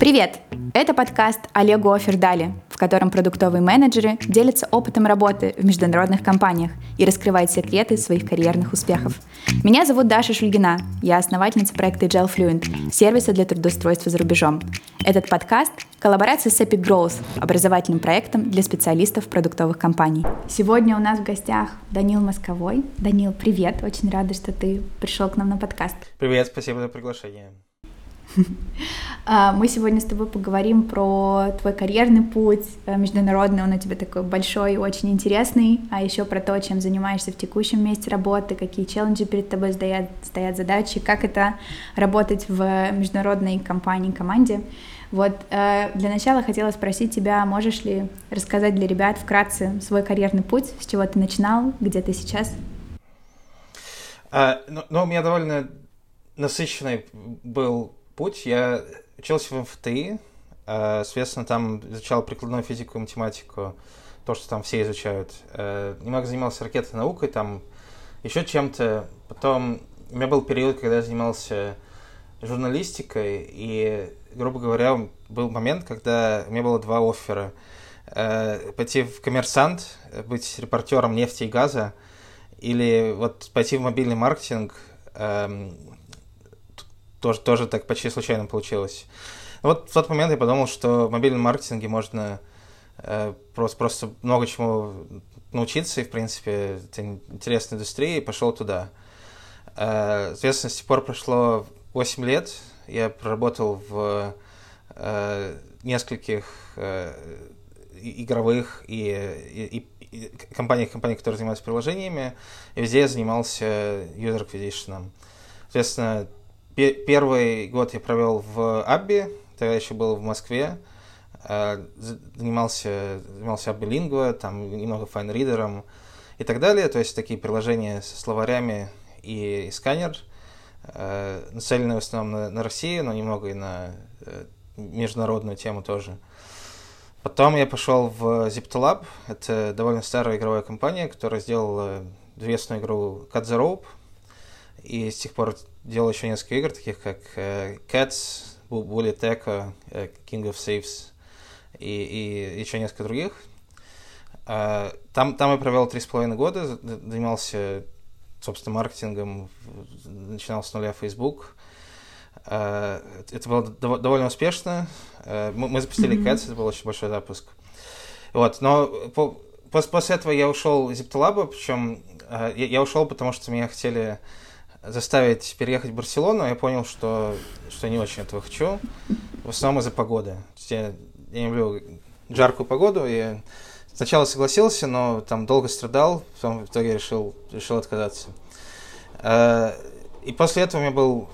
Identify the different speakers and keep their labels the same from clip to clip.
Speaker 1: Привет! Это подкаст Олегу Офердали, в котором продуктовые менеджеры делятся опытом работы в международных компаниях и раскрывают секреты своих карьерных успехов. Меня зовут Даша Шульгина, я основательница проекта Agile Fluent, сервиса для трудоустройства за рубежом. Этот подкаст — коллаборация с Epic Growth, образовательным проектом для специалистов продуктовых компаний. Сегодня у нас в гостях Данил Московой. Данил, привет! Очень рада, что ты пришел к нам на подкаст.
Speaker 2: Привет, спасибо за приглашение.
Speaker 1: А, мы сегодня с тобой поговорим про твой карьерный путь э, международный, он у тебя такой большой очень интересный, а еще про то, чем занимаешься в текущем месте работы, какие челленджи перед тобой стоят, стоят задачи, как это работать в международной компании, команде. Вот э, для начала хотела спросить тебя, можешь ли рассказать для ребят вкратце свой карьерный путь, с чего ты начинал, где ты сейчас?
Speaker 2: А, ну, ну, у меня довольно насыщенный был путь. Я учился в МФТИ, э, соответственно, там изучал прикладную физику и математику, то, что там все изучают. Э, немного занимался ракетной наукой, там еще чем-то. Потом у меня был период, когда я занимался журналистикой, и, грубо говоря, был момент, когда у меня было два оффера. Э, пойти в коммерсант, быть репортером нефти и газа, или вот пойти в мобильный маркетинг, эм, тоже, тоже так почти случайно получилось. Вот в тот момент я подумал, что в мобильном маркетинге можно э, просто, просто много чему научиться, и, в принципе, это интересная индустрия, и пошел туда. Э, соответственно, с тех пор прошло 8 лет, я проработал в э, нескольких э, игровых и, и, и компаниях, компаниях, которые занимаются приложениями, и везде я занимался user acquisition. Соответственно, Первый год я провел в Абби, тогда еще был в Москве. Э, занимался, занимался Абби Lingua, там немного файнридером и так далее. То есть такие приложения со словарями и, и сканер, э, нацеленные в основном на, на Россию, но немного и на э, международную тему тоже. Потом я пошел в ZipTolab. Это довольно старая игровая компания, которая сделала известную игру Cut the Rope. И с тех пор делал еще несколько игр, таких как э, Cats, Bullet Echo, э, King of Saves и, и еще несколько других. Э, там, там я провел три с половиной года, занимался, собственно, маркетингом, начинал с нуля Facebook. Э, это было довольно успешно. Э, мы, мы запустили mm-hmm. Cats, это был очень большой запуск. Вот, но по, после этого я ушел из ZipTolab, причем э, я, я ушел, потому что меня хотели заставить переехать в Барселону, я понял, что, что не очень этого хочу. В основном из-за погоды. Я, я не люблю жаркую погоду, и сначала согласился, но там долго страдал, потом в итоге решил, решил отказаться. Э, и после этого у меня был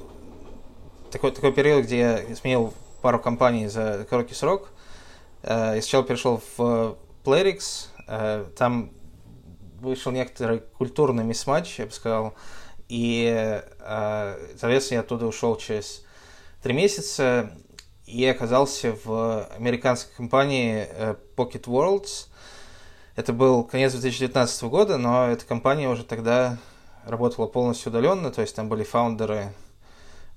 Speaker 2: такой, такой период, где я сменил пару компаний за короткий срок. Э, я сначала перешел в Playrix, э, там вышел некоторый культурный мисс-матч, я бы сказал, и, э, соответственно, я оттуда ушел через три месяца и оказался в американской компании э, Pocket Worlds. Это был конец 2019 года, но эта компания уже тогда работала полностью удаленно, то есть там были фаундеры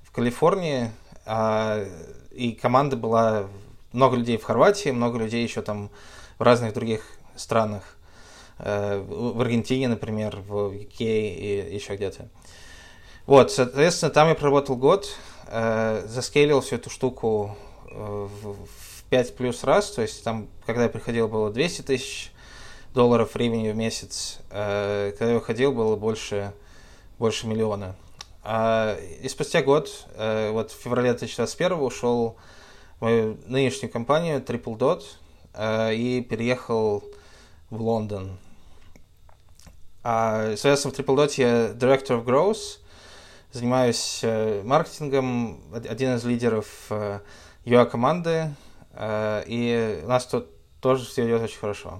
Speaker 2: в Калифорнии, а, и команда была много людей в Хорватии, много людей еще там в разных других странах. Э, в Аргентине, например, в UK и еще где-то. Вот, соответственно, там я проработал год, э, заскейлил всю эту штуку э, в, в 5 плюс раз, то есть там, когда я приходил, было 200 тысяч долларов времени в месяц, когда я выходил, было больше, больше миллиона. А, и спустя год, вот в феврале 2021 ушел в мою нынешнюю компанию Triple Dot и переехал в Лондон. А, соответственно, в Triple Dot я Director of Growth, занимаюсь э, маркетингом, один из лидеров э, UA-команды, э, и у нас тут тоже все идет очень хорошо.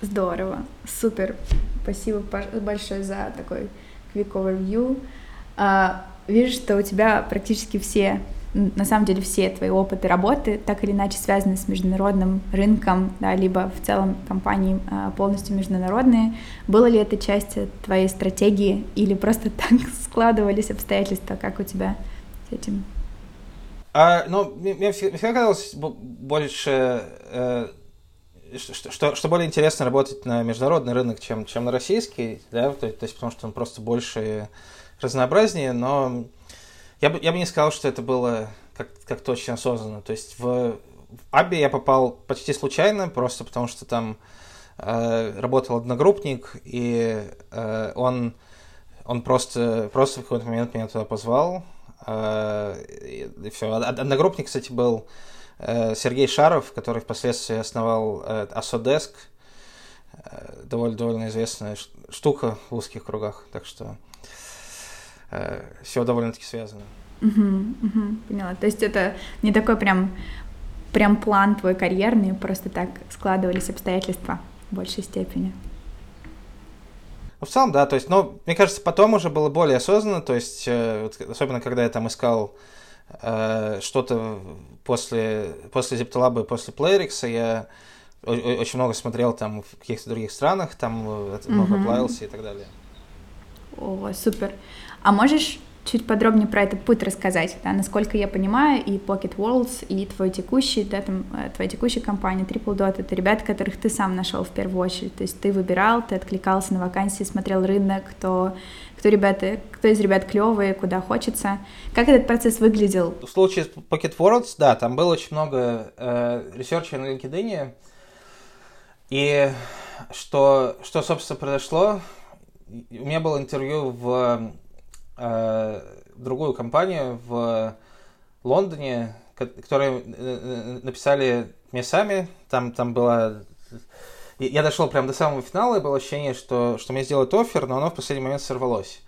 Speaker 1: Здорово, супер. Спасибо большое за такой quick overview. А, вижу, что у тебя практически все на самом деле все твои опыты работы так или иначе связаны с международным рынком, да, либо в целом компании а, полностью международные. Было ли это часть твоей стратегии или просто так складывались обстоятельства, как у тебя с этим?
Speaker 2: А, ну, мне всегда казалось больше, э, что, что, что более интересно работать на международный рынок, чем, чем на российский, да, то, то есть потому что он просто больше разнообразнее, но я бы, я бы не сказал, что это было как, как-то очень осознанно. То есть в, в Аби я попал почти случайно, просто потому что там э, работал одногруппник, и э, он, он просто, просто в какой-то момент меня туда позвал, Э, и все. Одногруппник, кстати, был э, Сергей Шаров, который впоследствии основал Асодеск, довольно, довольно известная штука в узких кругах, так что все довольно-таки связано.
Speaker 1: Угу, угу, поняла. То есть это не такой прям, прям план твой карьерный, просто так складывались обстоятельства в большей степени.
Speaker 2: Ну, в целом, да, то есть, ну, мне кажется, потом уже было более осознанно, то есть, э, вот, особенно когда я там искал э, что-то после, после ZipTalab и после Playrix, я очень много смотрел там в каких-то других странах, там mm-hmm. много плавился и так далее.
Speaker 1: О, супер. А можешь чуть подробнее про этот путь рассказать, да, насколько я понимаю, и Pocket Worlds, и твой текущий, да, там, э, твоя текущая компания Triple Dot, это ребята, которых ты сам нашел в первую очередь, то есть ты выбирал, ты откликался на вакансии, смотрел рынок, кто, кто ребята, кто из ребят клевые, куда хочется. Как этот процесс выглядел?
Speaker 2: В случае с Pocket Worlds, да, там было очень много э, research а на LinkedIn, и что, что, собственно, произошло, у меня было интервью в э, другую компанию в Лондоне, которые э, э, написали мне сами. Там, там было... Я дошел прямо до самого финала, и было ощущение, что, что мне сделают offer, но оно в последний момент сорвалось.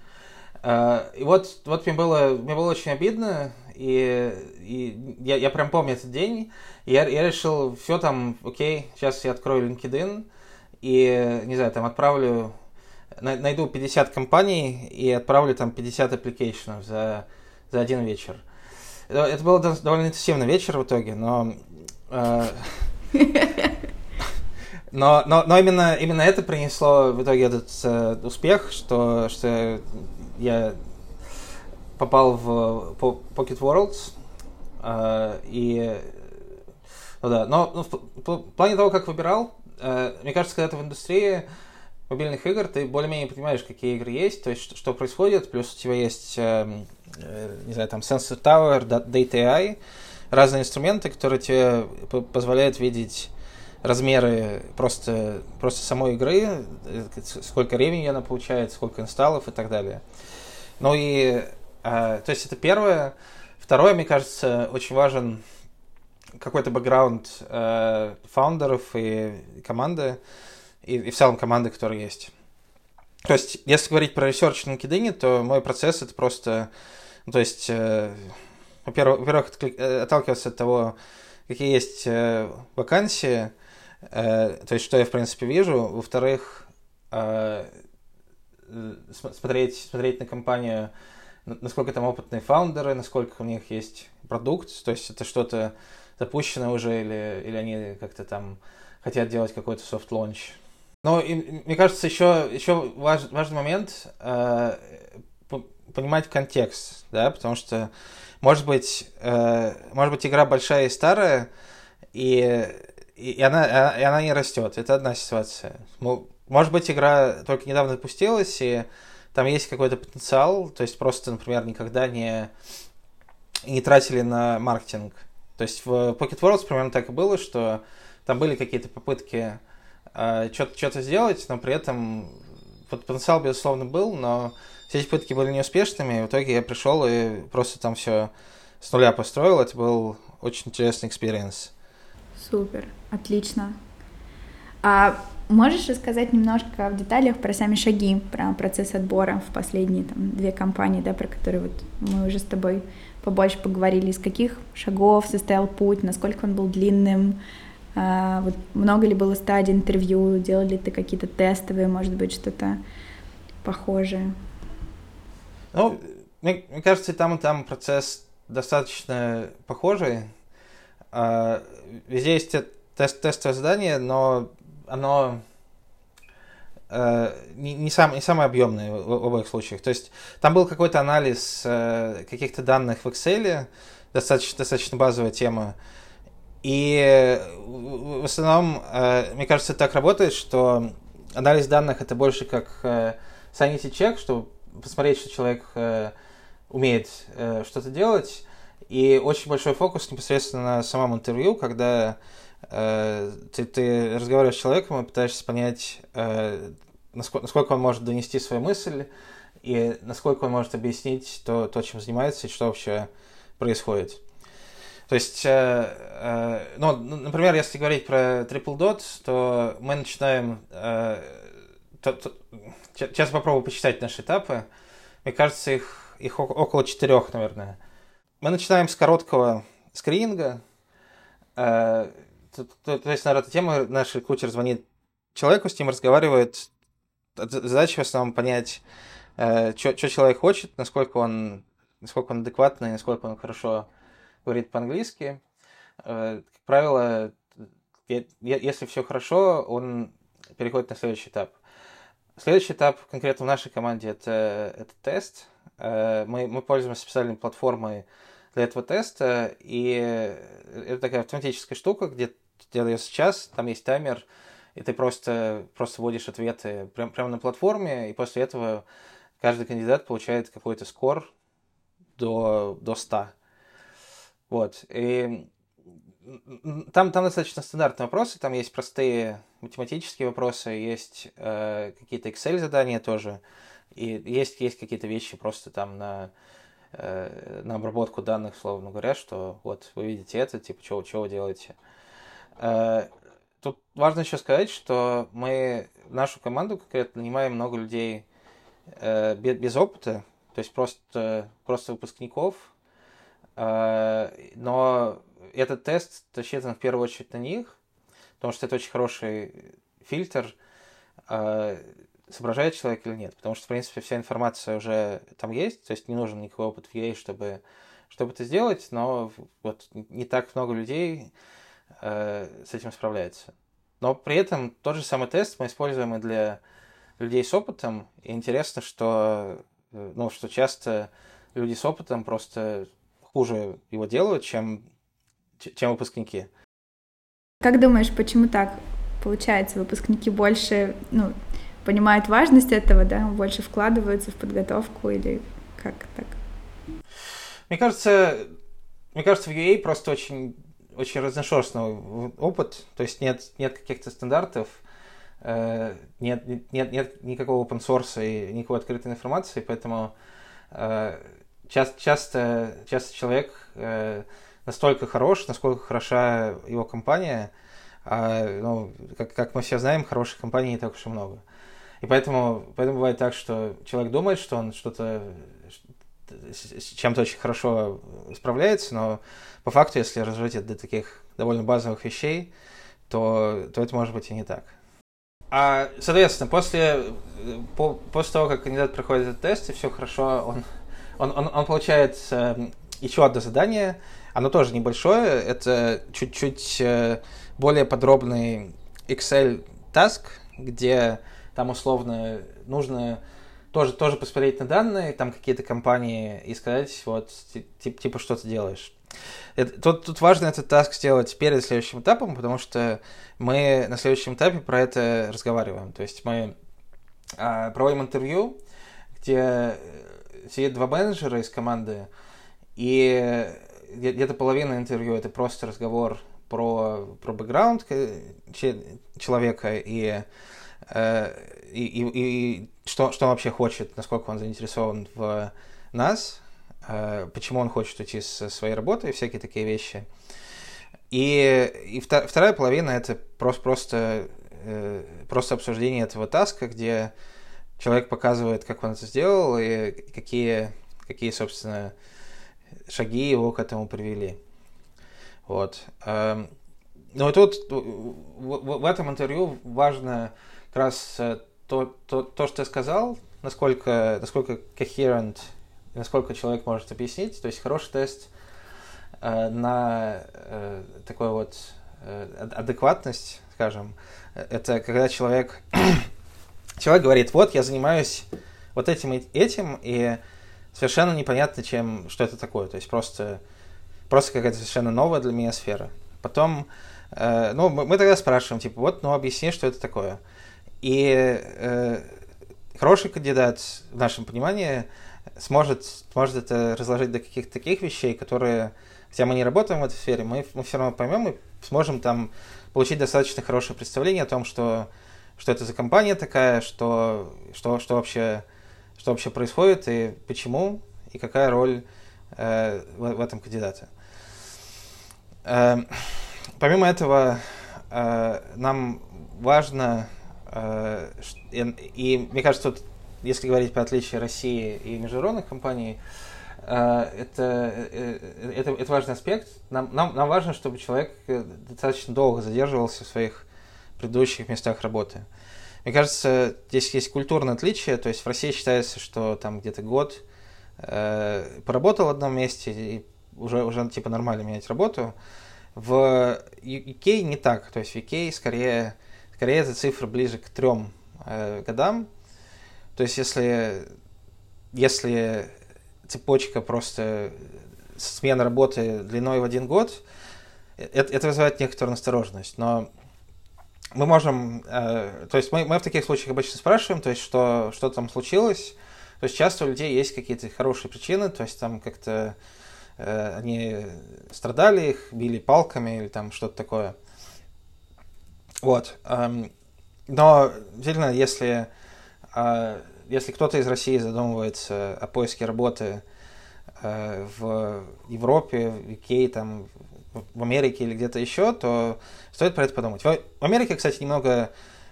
Speaker 2: Э, и вот, вот мне, было, мне было очень обидно, и, и я, я прям помню этот день. Я, я решил, все там, окей, сейчас я открою LinkedIn, и, не знаю, там отправлю найду 50 компаний и отправлю там 50 application ов за, за один вечер. Это был довольно интенсивный вечер в итоге, но... Э, но, но, но именно, именно это принесло в итоге этот э, успех, что, что я попал в Pocket Worlds, э, и ну да, но ну, в, в плане того, как выбирал, э, мне кажется, когда ты в индустрии, мобильных игр ты более-менее понимаешь, какие игры есть, то есть что, что происходит, плюс у тебя есть, э, э, не знаю, там Sensor Tower, Data AI, разные инструменты, которые тебе позволяют видеть размеры просто, просто самой игры, э, сколько времени она получает, сколько инсталлов и так далее. Ну и, э, то есть это первое. Второе, мне кажется, очень важен какой-то бэкграунд э, фаундеров и команды и, и в целом команды, которые есть. То есть, если говорить про research на LinkedIn, то мой процесс это просто, ну, то есть, э, во-первых, во-первых, э, отталкиваться от того, какие есть э, вакансии, э, то есть, что я, в принципе, вижу. Во-вторых, э, смотреть, смотреть на компанию, насколько там опытные founder ы, насколько у них есть продукт, то есть, это что-то запущено уже, или, или они как-то там хотят делать какой-то soft launch. Но и, мне кажется, еще, еще важ, важный момент э, понимать контекст, да, потому что может быть, э, может быть игра большая и старая, и, и, она, и она не растет. Это одна ситуация. Может быть, игра только недавно запустилась, и там есть какой-то потенциал, то есть просто, например, никогда не, не тратили на маркетинг. То есть в Pocket Worlds примерно так и было, что там были какие-то попытки что-то сделать, но при этом потенциал, безусловно, был, но все эти попытки были неуспешными, и в итоге я пришел и просто там все с нуля построил. Это был очень интересный experience.
Speaker 1: Супер, отлично. А можешь рассказать немножко в деталях про сами шаги, про процесс отбора в последние там, две компании, да, про которые вот мы уже с тобой побольше поговорили, из каких шагов состоял путь, насколько он был длинным, а, вот много ли было стадий интервью, делали ли ты какие-то тестовые, может быть, что-то похожее?
Speaker 2: Ну, мне, мне кажется, там, и там процесс достаточно похожий. А, везде есть тест, тестовое задание, но оно э, не, не, сам, не самое объемное в, в обоих случаях. То есть там был какой-то анализ э, каких-то данных в Excel, достаточно, достаточно базовая тема. И в основном, э, мне кажется, так работает, что анализ данных это больше как э, sanity check, чтобы посмотреть, что человек э, умеет что-то делать. И очень большой фокус непосредственно на самом интервью, когда ты, ты разговариваешь с человеком и пытаешься понять, насколько, насколько он может донести свою мысль, и насколько он может объяснить то, то чем занимается, и что вообще происходит. То есть, э, э, ну, например, если говорить про Triple Dot, то мы начинаем... Э, то, то, сейчас попробую посчитать наши этапы. Мне кажется, их, их около четырех, наверное. Мы начинаем с короткого скрининга. То, то, то есть, наверное, эта тема, наш рекрутер звонит человеку, с ним разговаривает. Задача в основном понять, что человек хочет, насколько он, насколько он адекватный, насколько он хорошо говорит по-английски. Э, как правило, если все хорошо, он переходит на следующий этап. Следующий этап конкретно в нашей команде это, это тест. Э, мы, мы пользуемся специальной платформой для этого теста, и это такая автоматическая штука, где ты делаешь сейчас, там есть таймер, и ты просто, просто вводишь ответы прямо, прямо на платформе, и после этого каждый кандидат получает какой-то скор до, до 100. Вот. И там, там достаточно стандартные вопросы, там есть простые математические вопросы, есть э, какие-то Excel задания тоже, и есть, есть какие-то вещи просто там на, э, на обработку данных, словно говоря, что вот вы видите это, типа, что, что вы делаете. Э, тут важно еще сказать, что мы нашу команду конкретно нанимаем много людей э, без, без опыта, то есть просто, просто выпускников, но этот тест рассчитан в первую очередь на них, потому что это очень хороший фильтр, а, соображает человек или нет. Потому что, в принципе, вся информация уже там есть, то есть не нужен никакой опыт в EA, чтобы, чтобы это сделать, но вот не так много людей э, с этим справляется. Но при этом тот же самый тест мы используем и для людей с опытом. И интересно, что, ну, что часто люди с опытом просто хуже его делают, чем, чем выпускники.
Speaker 1: Как думаешь, почему так получается? Выпускники больше ну, понимают важность этого, да, больше вкладываются в подготовку или как так?
Speaker 2: Мне кажется, мне кажется, в UA просто очень, очень разношерстный опыт, то есть нет, нет каких-то стандартов, э, нет, нет, нет никакого open source и никакой открытой информации, поэтому э, часто, часто, часто человек э, настолько хорош, насколько хороша его компания, а, ну, как, как мы все знаем, хороших компаний не так уж и много. И поэтому, поэтому бывает так, что человек думает, что он что-то с чем-то очень хорошо справляется, но по факту, если разжать это до таких довольно базовых вещей, то, то это может быть и не так. А, соответственно, после, по, после того, как кандидат проходит этот тест, и все хорошо, он он, он, он получает э, еще одно задание. Оно тоже небольшое. Это чуть-чуть э, более подробный Excel task, где там условно нужно тоже, тоже посмотреть на данные, там какие-то компании и сказать, вот, типа, типа что ты делаешь. Это, тут, тут важно этот таск сделать перед следующим этапом, потому что мы на следующем этапе про это разговариваем. То есть мы э, проводим интервью, где сидит два менеджера из команды, и где-то половина интервью это просто разговор про, про бэкграунд человека и, э, и, и, и что, что он вообще хочет, насколько он заинтересован в нас, э, почему он хочет уйти со своей работы и всякие такие вещи. И, и вторая половина это просто, просто, э, просто обсуждение этого таска, где человек показывает, как он это сделал и какие, какие собственно, шаги его к этому привели. Вот. Эм, ну и тут в этом интервью важно как раз э, то, то, то что я сказал, насколько, насколько coherent, насколько человек может объяснить. То есть хороший тест э, на э, такой вот адекватность, скажем, это когда человек человек говорит, вот я занимаюсь вот этим и этим, и совершенно непонятно, чем, что это такое. То есть просто просто какая-то совершенно новая для меня сфера. Потом, э, ну, мы, тогда спрашиваем, типа, вот, ну, объясни, что это такое. И э, хороший кандидат, в нашем понимании, сможет, сможет это разложить до каких-то таких вещей, которые, хотя мы не работаем в этой сфере, мы, мы все равно поймем и сможем там получить достаточно хорошее представление о том, что, что это за компания такая, что, что, что, вообще, что вообще происходит и почему, и какая роль э, в, в этом кандидате. Э, помимо этого, э, нам важно, э, и, и мне кажется, тут если говорить про отличие России и международных компаний, э, это, э, это, это важный аспект. Нам, нам, нам важно, чтобы человек э, достаточно долго задерживался в своих предыдущих местах работы. Мне кажется, здесь есть культурное отличие, то есть в России считается, что там где-то год э, поработал в одном месте и уже, уже типа нормально менять работу. В UK не так, то есть в UK скорее, скорее эта цифра ближе к трем э, годам, то есть если, если цепочка просто смена работы длиной в один год, это, это вызывает некоторую настороженность. Но мы можем, э, то есть мы, мы в таких случаях обычно спрашиваем, то есть что, что там случилось. То есть часто у людей есть какие-то хорошие причины, то есть там как-то э, они страдали, их били палками или там что-то такое. Вот. Эм, но действительно, если а если кто-то из России задумывается о поиске работы э, в Европе, в UK, там, в Америке или где-то еще, то стоит про это подумать. В Америке, кстати, немного,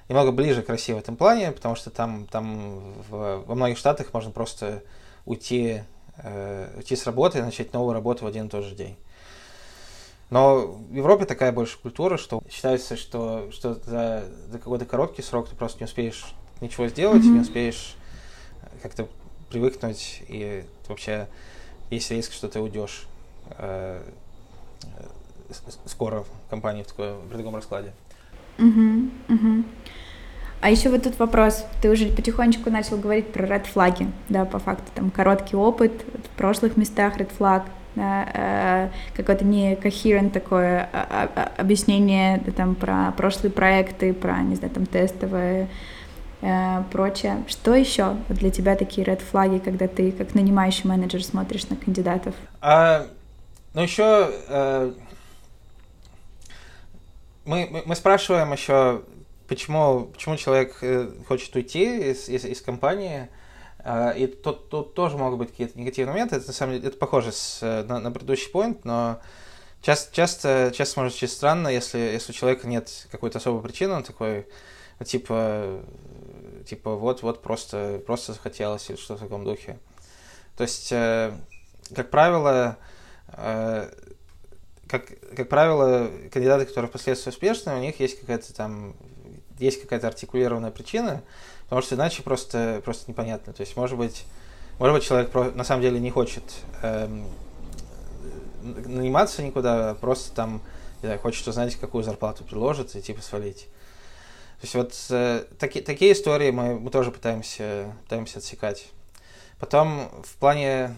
Speaker 2: немного ближе к России в этом плане, потому что там, там в, во многих штатах можно просто уйти, э, уйти с работы и начать новую работу в один и тот же день. Но в Европе такая больше культура, что считается, что, что за, за какой-то короткий срок ты просто не успеешь ничего сделать, mm-hmm. не успеешь как-то привыкнуть, и вообще есть риск, что ты уйдешь э, скоро в компании в, такой, в таком раскладе.
Speaker 1: Mm-hmm. Mm-hmm. А еще вот тут вопрос. Ты уже потихонечку начал говорить про red флаги, да, по факту там короткий опыт в прошлых местах red флаг, да, э, какое-то не coherent такое а, а, объяснение да, там про прошлые проекты, про, не знаю, там тестовые э, прочее. Что еще для тебя такие red флаги, когда ты как нанимающий менеджер смотришь на кандидатов?
Speaker 2: А, ну еще э, мы, мы, мы спрашиваем еще, почему, почему человек э, хочет уйти из, из, из компании. Uh, и тут, тут тоже могут быть какие-то негативные моменты. Это, на самом деле, это похоже с, э, на, на предыдущий point, но часто, часто, часто может быть странно, если, если у человека нет какой-то особой причины, он такой, типа, типа вот, вот просто, просто захотелось или что в таком духе. То есть, э, как правило, э, как, как правило, кандидаты, которые впоследствии успешны, у них есть какая-то там, есть какая-то артикулированная причина, потому что иначе просто, просто непонятно. То есть, может быть, может быть, человек на самом деле не хочет эм, наниматься никуда, а просто там, не знаю, хочет узнать, какую зарплату предложат и типа свалить. То есть вот э, таки, такие истории мы, мы тоже пытаемся, пытаемся отсекать. Потом в плане,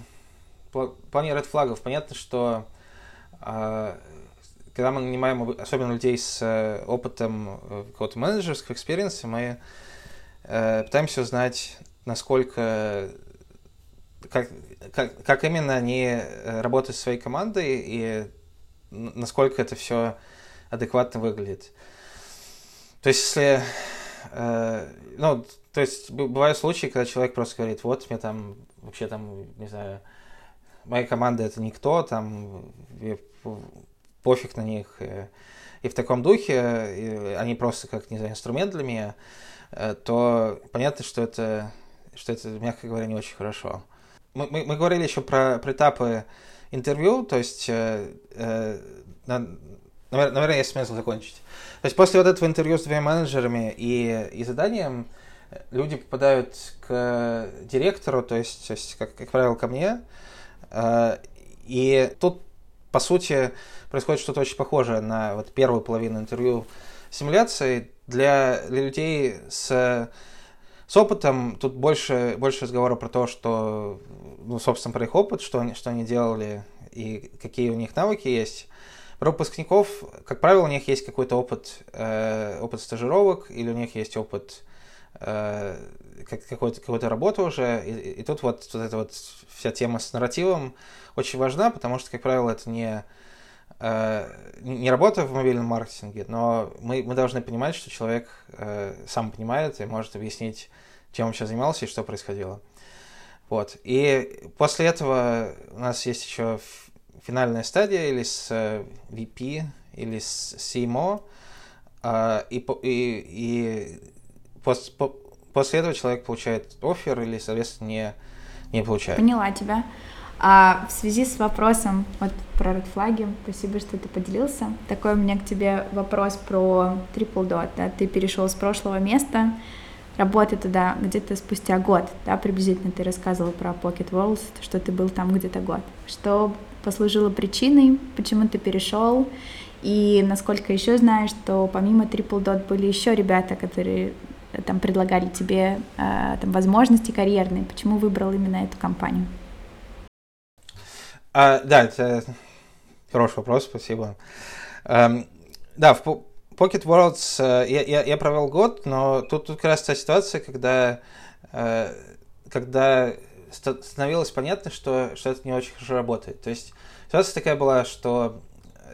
Speaker 2: в плане red flag ов понятно, что э, когда мы нанимаем особенно людей с э, опытом э, какого-то менеджерского experience а, мы э, пытаемся узнать, насколько как, как, как именно они работают со своей командой и насколько это все адекватно выглядит. То есть, если... Э, ну, то есть, бывают случаи, когда человек просто говорит, вот, мне там, вообще там, не знаю, моя команда это никто, там, пофиг на них. И, и в таком духе, они просто как, не знаю, инструмент для меня, э, то понятно, что это, что это, мягко говоря, не очень хорошо. Мы, мы, мы говорили еще про, про этапы интервью, то есть, э, э, на, наверное, есть смысл закончить. То есть после вот этого интервью с двумя менеджерами и, и заданием э, люди попадают к директору, то есть, то есть как, как правило, ко мне. Э, и тут, по сути, происходит что-то очень похожее на вот первую половину интервью симуляции. Для, для людей с, с опытом тут больше, больше разговора про то, что, ну, собственно, про их опыт, что они, что они делали, и какие у них навыки есть. Про выпускников, как правило, у них есть какой-то опыт, э, опыт стажировок, или у них есть опыт э, какой-то, какой-то работы уже. И, и тут вот, вот эта вот вся тема с нарративом очень важна, потому что, как правило, это не, э, не работа в мобильном маркетинге, но мы, мы должны понимать, что человек э, сам понимает и может объяснить, чем он сейчас занимался и что происходило. Вот. И после этого у нас есть еще финальная стадия или с VP, или с CMO, и, и, и пос, по, после этого человек получает офер или, соответственно, не, не получает.
Speaker 1: Поняла тебя. А в связи с вопросом вот про red флаги, спасибо, что ты поделился. Такой у меня к тебе вопрос про Triple Dot. Да? Ты перешел с прошлого места, работы туда где-то спустя год, да, приблизительно ты рассказывал про Pocket Walls, что ты был там где-то год. Что послужило причиной, почему ты перешел, и насколько еще знаю, что помимо Triple Dot были еще ребята, которые там предлагали тебе э, там, возможности карьерные. Почему выбрал именно эту компанию?
Speaker 2: А, да, это хороший вопрос, спасибо. Um, да, в Pocket Worlds э, я, я, я провел год, но тут, тут как раз та ситуация, когда, э, когда становилось понятно, что, что это не очень хорошо работает. То есть ситуация такая была, что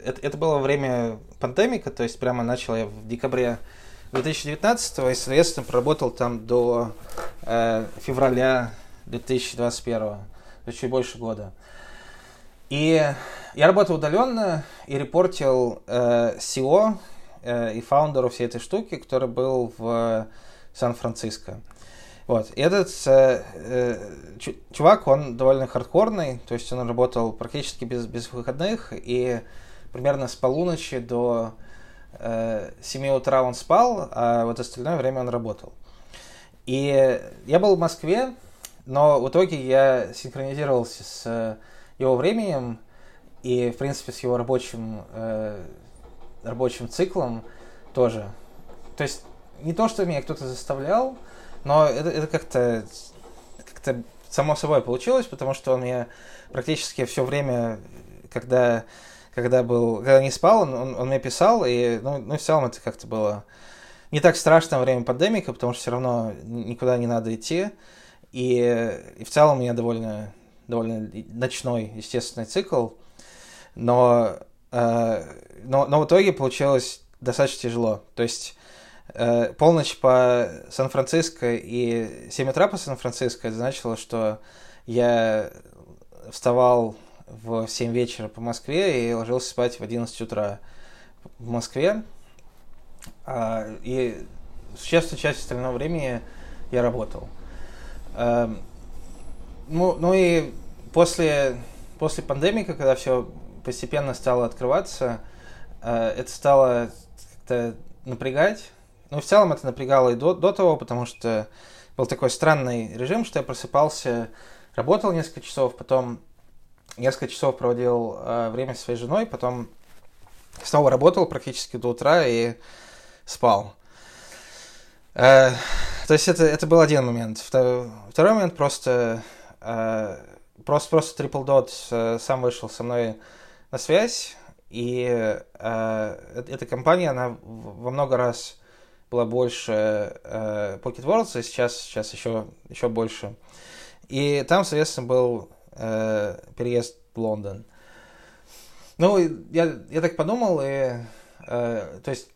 Speaker 2: это, это было время пандемика, то есть прямо начал я в декабре 2019 и, соответственно, проработал там до э, февраля 2021, то есть чуть больше года. И я работал удаленно и репортил э, SEO э, и фаундеру всей этой штуки, который был в Сан-Франциско. Вот. И этот э, э, чувак, он довольно хардкорный, то есть он работал практически без, без выходных, и примерно с полуночи до э, 7 утра он спал, а вот остальное время он работал. И я был в Москве, но в итоге я синхронизировался с его временем и, в принципе, с его рабочим э, рабочим циклом тоже. То есть не то, что меня кто-то заставлял, но это, это как-то как само собой получилось, потому что он мне практически все время, когда, когда был, когда не спал, он, он, он мне писал, и ну, ну, в целом это как-то было не так страшно во время пандемика, потому что все равно никуда не надо идти. И, и в целом у меня довольно, довольно ночной, естественный цикл. Но Э, но, но в итоге получилось достаточно тяжело. То есть э, полночь по Сан-Франциско и 7 утра по Сан-Франциско это значило, что я вставал в 7 вечера по Москве и ложился спать в 11 утра в Москве. А, и существенную часть остального времени я работал. Эм, ну, ну и после, после пандемии, когда все постепенно стало открываться, э, это стало как-то напрягать. Ну, в целом это напрягало и до, до того, потому что был такой странный режим, что я просыпался, работал несколько часов, потом несколько часов проводил э, время со своей женой, потом снова работал практически до утра и спал. Э, то есть это, это был один момент. Второй, второй момент просто, э, просто, просто Triple Dot э, сам вышел со мной на связь, и э, эта компания, она во много раз была больше э, Pocket Worlds, и сейчас, сейчас еще, еще больше. И там, соответственно, был э, переезд в Лондон. Ну, я, я так подумал, и, э, то есть,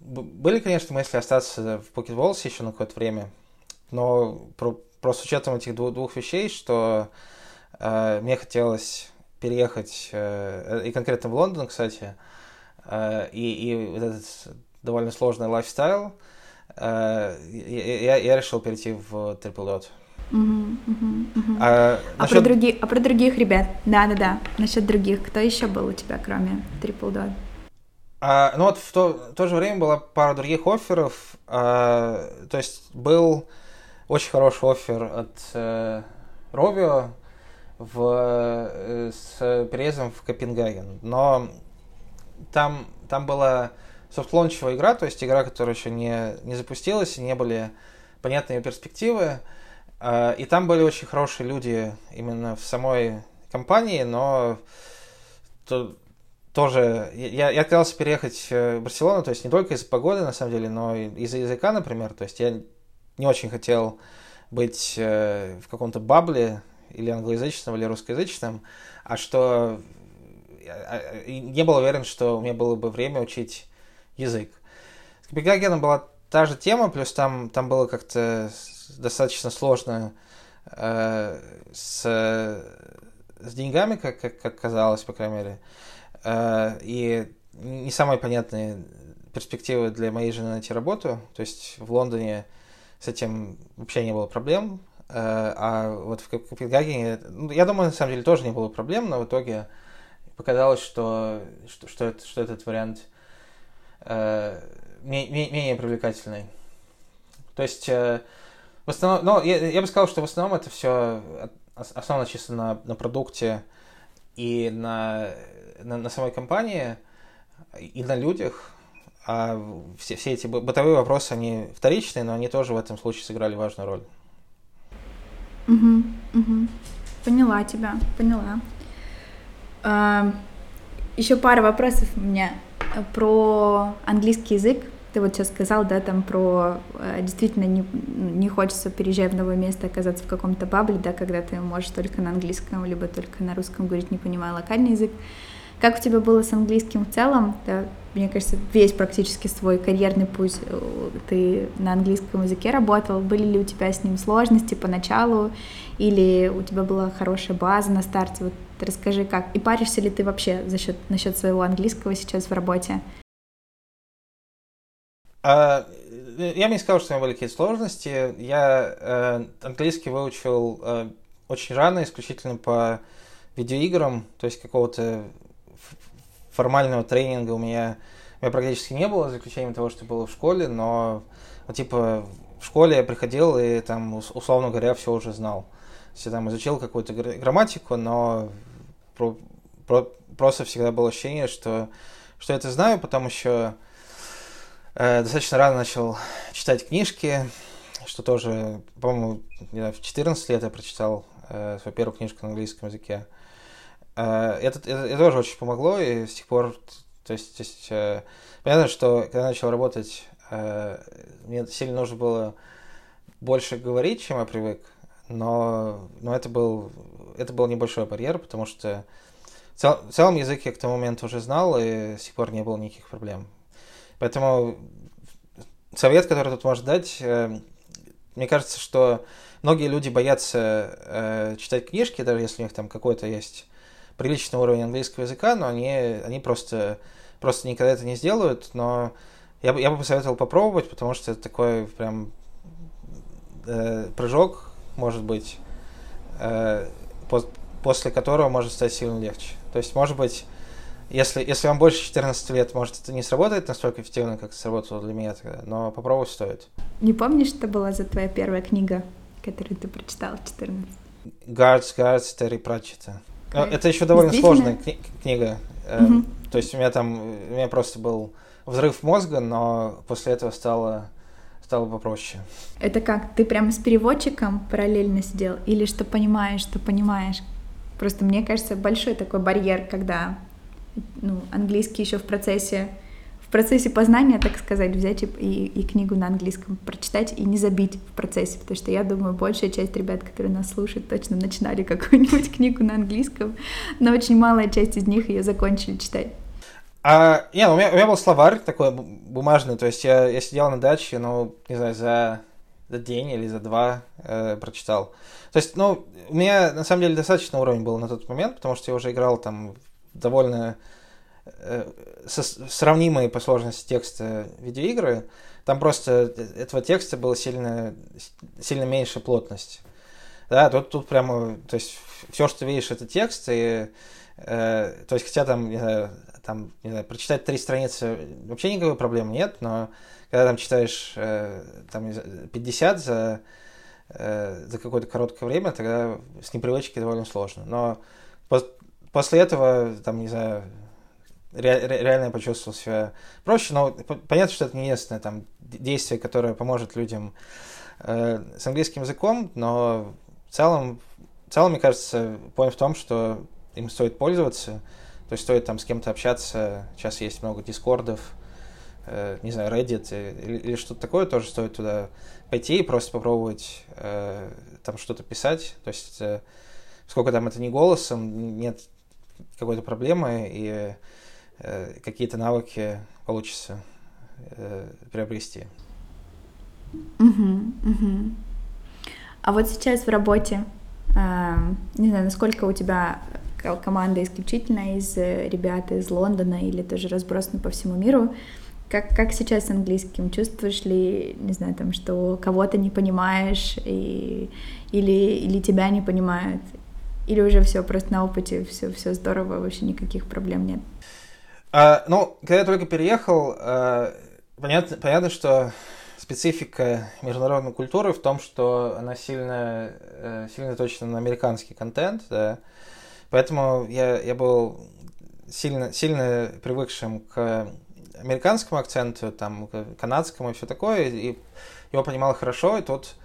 Speaker 2: были, конечно, мысли остаться в Walls еще на какое-то время, но про, просто с учетом этих двух, двух вещей, что э, мне хотелось переехать, э, и конкретно в Лондон, кстати, э, и, и вот этот довольно сложный лайфстайл, э, я, я решил перейти в Triple Dot.
Speaker 1: А, а, насчет... про других, а про других ребят, да-да-да, насчет других, кто еще был у тебя, кроме Triple Dot?
Speaker 2: А, ну вот в то, в то же время была пара других офферов, а, то есть был очень хороший оффер от э, Rovio, в, э, с переездом в Копенгаген. Но там, там была софт-лончевая игра, то есть игра, которая еще не, не запустилась, и не были понятные перспективы. И там были очень хорошие люди именно в самой компании, но то, тоже... Я, я отказался переехать в Барселону, то есть не только из-за погоды, на самом деле, но и из-за языка, например. То есть я не очень хотел быть в каком-то бабле, или англоязычном, или русскоязычном, а что а, не был уверен, что у меня было бы время учить язык. С Копенгагеном была та же тема, плюс там, там было как-то достаточно сложно э, с, с деньгами, как, как, как казалось, по крайней мере. Э, и не самые понятные перспективы для моей жены найти работу. То есть в Лондоне с этим вообще не было проблем. Э, а вот в Копенгагене, ну, я думаю, на самом деле тоже не было проблем, но в итоге показалось, что, что, что, это, что этот вариант э, менее привлекательный. То есть, э, в основном, ну, я, я бы сказал, что в основном это все основано чисто на, на продукте и на, на, на самой компании, и на людях. А все, все эти бытовые вопросы, они вторичные, но они тоже в этом случае сыграли важную роль.
Speaker 1: Угу, угу. Поняла тебя, поняла. А, еще пара вопросов у меня про английский язык. Ты вот сейчас сказал, да, там про э, действительно не, не хочется, переезжая в новое место, оказаться в каком-то бабле, да, когда ты можешь только на английском, либо только на русском говорить, не понимая локальный язык. Как у тебя было с английским в целом? Да, мне кажется, весь практически свой карьерный путь э, ты на английском языке работал. Были ли у тебя с ним сложности поначалу? Или у тебя была хорошая база на старте? Вот расскажи, как. И паришься ли ты вообще за счет, насчет своего английского сейчас в работе?
Speaker 2: А, я бы не сказал, что у меня были какие-то сложности. Я э, английский выучил э, очень рано, исключительно по видеоиграм, то есть какого-то формального тренинга у меня, у меня практически не было, за исключением того, что было в школе, но ну, типа в школе я приходил и там, условно говоря, все уже знал. То есть я там изучил какую-то грамматику, но про, про, просто всегда было ощущение, что, что я это знаю, потом еще э, достаточно рано начал читать книжки, что тоже, по-моему, в 14 лет я прочитал э, свою первую книжку на английском языке. А, это, это, это тоже очень помогло, и с тех пор, то есть, то есть э, понятно, что когда я начал работать, э, мне сильно нужно было больше говорить, чем я привык, но, но это, был, это был небольшой барьер, потому что в, цел, в целом язык я к тому моменту уже знал, и с тех пор не было никаких проблем. Поэтому совет, который тут может дать, э, мне кажется, что многие люди боятся э, читать книжки, даже если у них там какой-то есть приличный уровень английского языка, но они, они просто, просто никогда это не сделают. Но я, бы я бы посоветовал попробовать, потому что это такой прям э, прыжок, может быть, э, по, после которого может стать сильно легче. То есть, может быть, если, если вам больше 14 лет, может, это не сработает настолько эффективно, как сработало для меня тогда, но попробовать стоит.
Speaker 1: Не помнишь, что была за твоя первая книга, которую ты прочитал в 14?
Speaker 2: Guards, Guards, Терри Пратчета. Ну, это еще довольно сложная кни- книга. Угу. То есть у меня там, у меня просто был взрыв мозга, но после этого стало стало попроще.
Speaker 1: Это как? Ты прямо с переводчиком параллельно сидел? Или что понимаешь, что понимаешь? Просто мне кажется, большой такой барьер, когда ну, английский еще в процессе в процессе познания, так сказать, взять и, и, и книгу на английском прочитать и не забить в процессе, потому что я думаю, большая часть ребят, которые нас слушают, точно начинали какую-нибудь книгу на английском, но очень малая часть из них ее закончили читать.
Speaker 2: А, не, ну, у, меня, у меня был словарь такой бумажный, то есть я, я сидел на даче, ну, не знаю, за, за день или за два э, прочитал. То есть, ну, у меня на самом деле достаточно уровень был на тот момент, потому что я уже играл там довольно Э, сравнимые по сложности текста видеоигры, там просто этого текста было сильно, сильно меньше плотность. Да, тут, тут прямо, то есть все, что видишь, это текст, и, э, то есть хотя там, не знаю, там, не знаю, прочитать три страницы вообще никакой проблемы нет, но когда там читаешь э, там 50 за, э, за какое-то короткое время, тогда с непривычки довольно сложно. Но после этого, там, не знаю, ре, реально я почувствовал себя проще, но понятно, что это не единственное там действие, которое поможет людям э, с английским языком, но в целом, в целом, мне кажется, point в том, что им стоит пользоваться, То есть стоит там с кем-то общаться, сейчас есть много дискордов, э, не знаю, Reddit или, или что-то такое, тоже стоит туда пойти и просто попробовать э, там что-то писать. То есть э, сколько там это не голосом, нет какой-то проблемы, и э, какие-то навыки получится э, приобрести.
Speaker 1: Угу, угу. А вот сейчас в работе, э, не знаю, насколько у тебя команда исключительно из э, ребят из Лондона или тоже разбросана по всему миру, как, как сейчас с английским? Чувствуешь ли, не знаю, там, что кого-то не понимаешь и, или, или тебя не понимают? Или уже все просто на опыте, все, все здорово, вообще никаких проблем нет?
Speaker 2: А, ну, когда я только переехал, а, понятно, понятно, что специфика международной культуры в том, что она сильно, э, сильно точно на американский контент, да, поэтому я, я был сильно, сильно привыкшим к американскому акценту, там, канадскому и все такое, и его понимал хорошо, и тут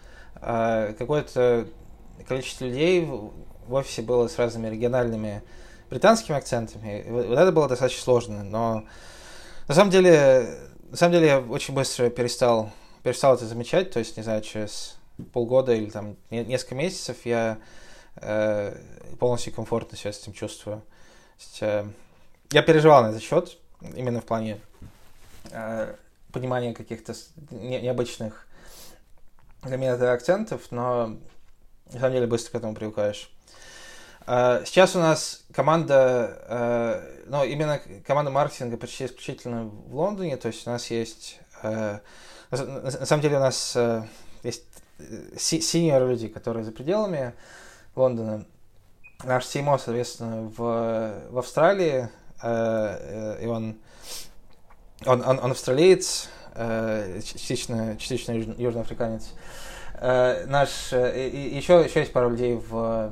Speaker 2: э, какое-то количество людей в офисе было с разными региональными британскими акцентами. Вот это было достаточно сложно, но на самом деле, на самом деле я очень быстро перестал, перестал это замечать, то есть, не знаю, через полгода или там несколько месяцев я э, полностью комфортно себя с этим чувствую. есть, э, я переживал на этот счет, именно в плане э, понимания каких-то не, необычных для меня акцентов, но на самом деле быстро к этому привыкаешь. Э, сейчас у нас команда, э, ну, именно команда маркетинга почти исключительно в Лондоне, то есть у нас есть, э, на самом деле у нас есть синьор люди, которые за пределами Лондона. Наш CMO, соответственно, в, в Австралии, и он он, он, он австралиец, э, частично, частично южноафриканец. Э, наш, э, еще, еще есть пару людей в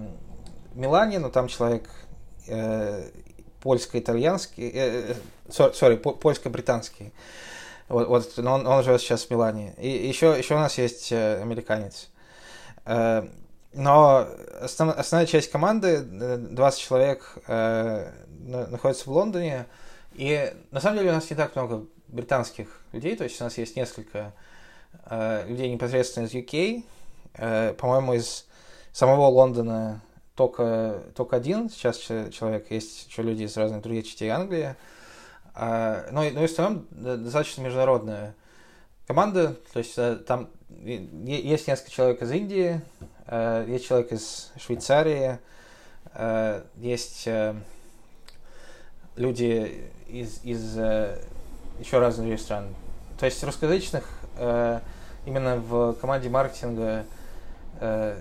Speaker 2: Милане, но там человек э, польско-итальянский, э, сори, польско-британский. Вот, вот, он, он живет сейчас в Милане. И еще, еще у нас есть э, американец. Э, но основ, основная часть команды, 20 человек, э, находится в Лондоне. И на самом деле у нас не так много британских людей, то есть у нас есть несколько э, людей непосредственно из UK. Э, по-моему, из самого Лондона только, только один сейчас человек, есть еще люди из разных других частей Англии. Э, но, но и в основном достаточно международная команда, то есть э, там есть несколько человек из Индии, э, есть человек из Швейцарии, э, есть э, люди из, из э, еще разных стран. То есть русскоязычных э, именно в команде маркетинга э,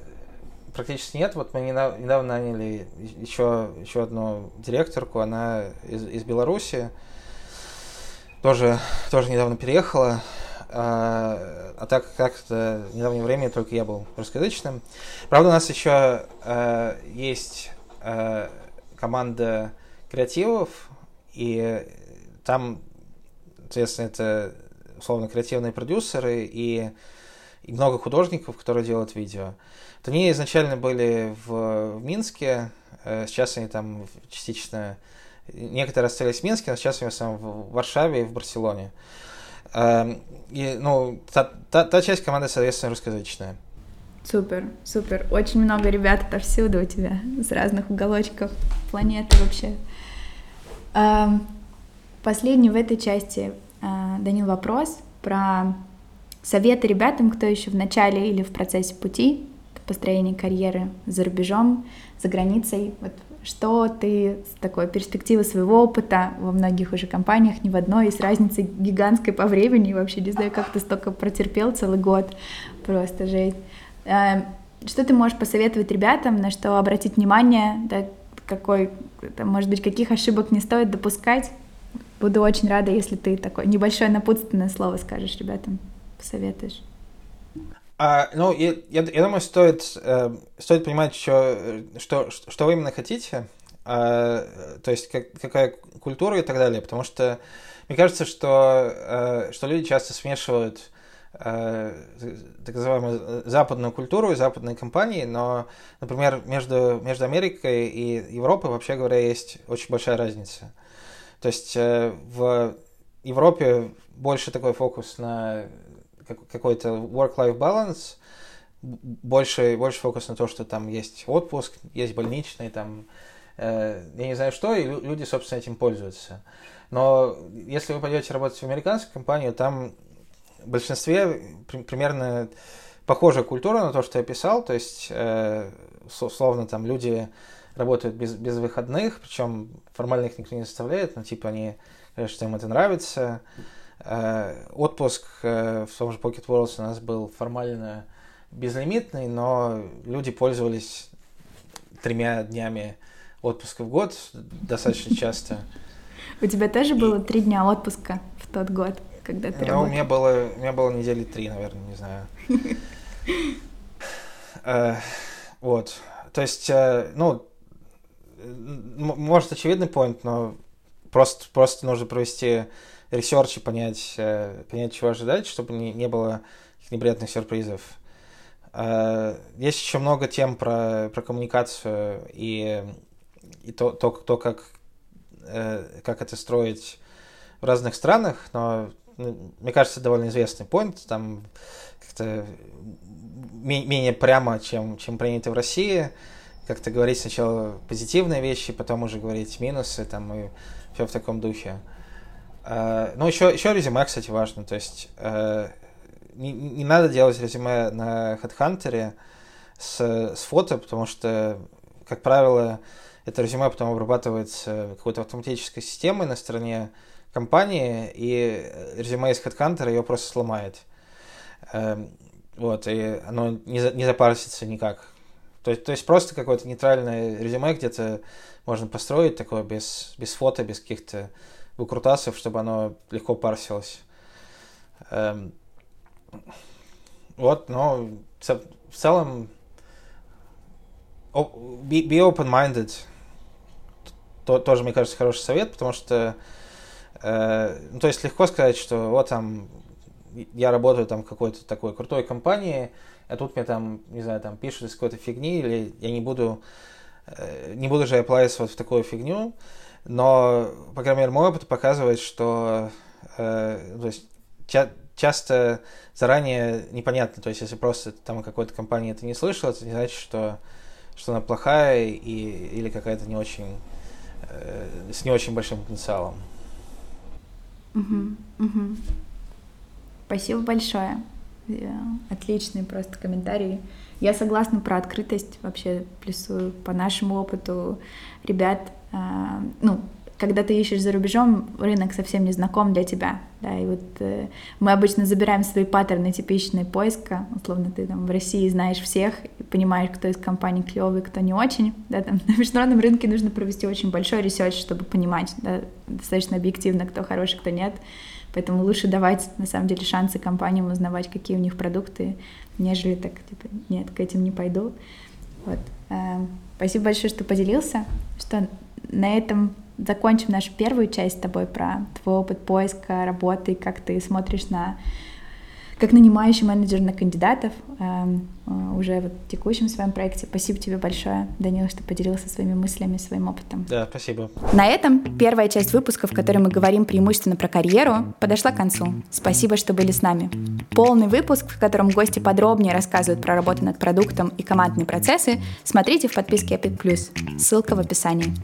Speaker 2: практически нет. Вот мы недавно наняли еще, еще одну директорку, она из, из Беларуси, тоже, тоже недавно переехала. А, а так как-то в недавнее время только я был русскоязычным. Правда, у нас еще э, есть э, команда креативов, и там, соответственно, это условно креативные продюсеры и, и много художников, которые делают видео. Вот они изначально были в, в Минске, э, сейчас они там частично, некоторые остались в Минске, но сейчас они в основном в Варшаве и в Барселоне. Эм, и, ну, та, та, та часть команды, соответственно, русскоязычная.
Speaker 1: Супер, супер. Очень много ребят отовсюду у тебя, с разных уголочков планеты вообще. Последний в этой части, а, Данил, вопрос про советы ребятам, кто еще в начале или в процессе пути построения карьеры за рубежом, за границей. Вот что ты с такой перспективы своего опыта во многих уже компаниях, не в одной, и с разницей гигантской по времени, вообще не знаю, как ты столько протерпел целый год, просто жесть. Что ты можешь посоветовать ребятам, на что обратить внимание, да, какой, там, может быть, каких ошибок не стоит допускать. Буду очень рада, если ты такое небольшое напутственное слово скажешь ребятам, посоветуешь.
Speaker 2: А, ну, я, я, я думаю, стоит, э, стоит понимать, что, что, что вы именно хотите, э, то есть как, какая культура и так далее, потому что мне кажется, что, э, что люди часто смешивают э, так называемую западную культуру и западные компании, но, например, между, между Америкой и Европой, вообще говоря, есть очень большая разница. То есть э, в Европе больше такой фокус на какой-то work-life balance, больше, больше фокус на то, что там есть отпуск, есть больничный, там, э, я не знаю что, и люди, собственно, этим пользуются. Но если вы пойдете работать в американскую компанию, там в большинстве при, примерно похожая культура на то, что я писал, то есть, э, условно, там люди работают без, без выходных, причем формально их никто не заставляет, но типа они что им это нравится. Отпуск э, в том же Pocket Worlds у нас был формально безлимитный, но люди пользовались тремя днями отпуска в год достаточно часто.
Speaker 1: У тебя тоже было три дня отпуска в тот год, когда ты
Speaker 2: Ну, у меня было, у меня было недели три, наверное, не знаю. Э, вот. То есть, ну, может, очевидный point, но просто, просто нужно провести research и понять, понять, чего ожидать, чтобы не, не было неприятных сюрпризов. Э, есть еще много тем про, про коммуникацию и, и то, то, то как, э, как это строить в разных странах, но ну, мне кажется, довольно известный point, там как-то менее прямо, чем, чем принято в России, как-то говорить сначала позитивные вещи, потом уже говорить минусы, там, и все в таком духе. Uh, ну, еще, еще резюме, кстати, важно, то есть uh, не, не надо делать резюме на HeadHunter с, с фото, потому что, как правило, это резюме потом обрабатывается какой-то автоматической системой на стороне компании, и резюме из HeadHunter ее просто сломает. Эм, вот, и оно не, не запарсится никак. То есть, то есть просто какое-то нейтральное резюме где-то можно построить такое без, без фото, без каких-то выкрутасов, чтобы оно легко парсилось. Эм, вот, но в целом be, be open-minded то, тоже, мне кажется, хороший совет, потому что э, ну, то есть легко сказать, что вот там я работаю там в какой-то такой крутой компании, а тут мне там, не знаю, там пишут из какой-то фигни, или я не буду, э, не буду же оплавиться вот в такую фигню, но, по крайней мере, мой опыт показывает, что э, то есть, ча- часто заранее непонятно. То есть, если просто там какой-то компании это не слышал, это не значит, что, что она плохая и, или какая-то не очень э, с не очень большим потенциалом.
Speaker 1: Угу, угу. Спасибо большое. Э, отличный просто комментарий. Я согласна про открытость, вообще плюсую по нашему опыту ребят. Э, ну, когда ты ищешь за рубежом, рынок совсем не знаком для тебя, да, и вот э, мы обычно забираем свои паттерны типичные поиска, условно, ты там в России знаешь всех понимаешь, кто из компаний клевый, кто не очень, да, там на международном рынке нужно провести очень большой research, чтобы понимать, да, достаточно объективно, кто хороший, кто нет, поэтому лучше давать, на самом деле, шансы компаниям узнавать, какие у них продукты, нежели так, типа, нет, к этим не пойду, вот. Э, спасибо большое, что поделился, что на этом закончим нашу первую часть с тобой про твой опыт поиска работы, как ты смотришь на как нанимающий менеджер на кандидатов э, уже вот в текущем своем проекте. Спасибо тебе большое, Данил, что поделился своими мыслями, своим опытом.
Speaker 2: Да, спасибо.
Speaker 1: На этом первая часть выпуска, в которой мы говорим преимущественно про карьеру, подошла к концу. Спасибо, что были с нами. Полный выпуск, в котором гости подробнее рассказывают про работу над продуктом и командные процессы, смотрите в подписке Epic. Ссылка в описании.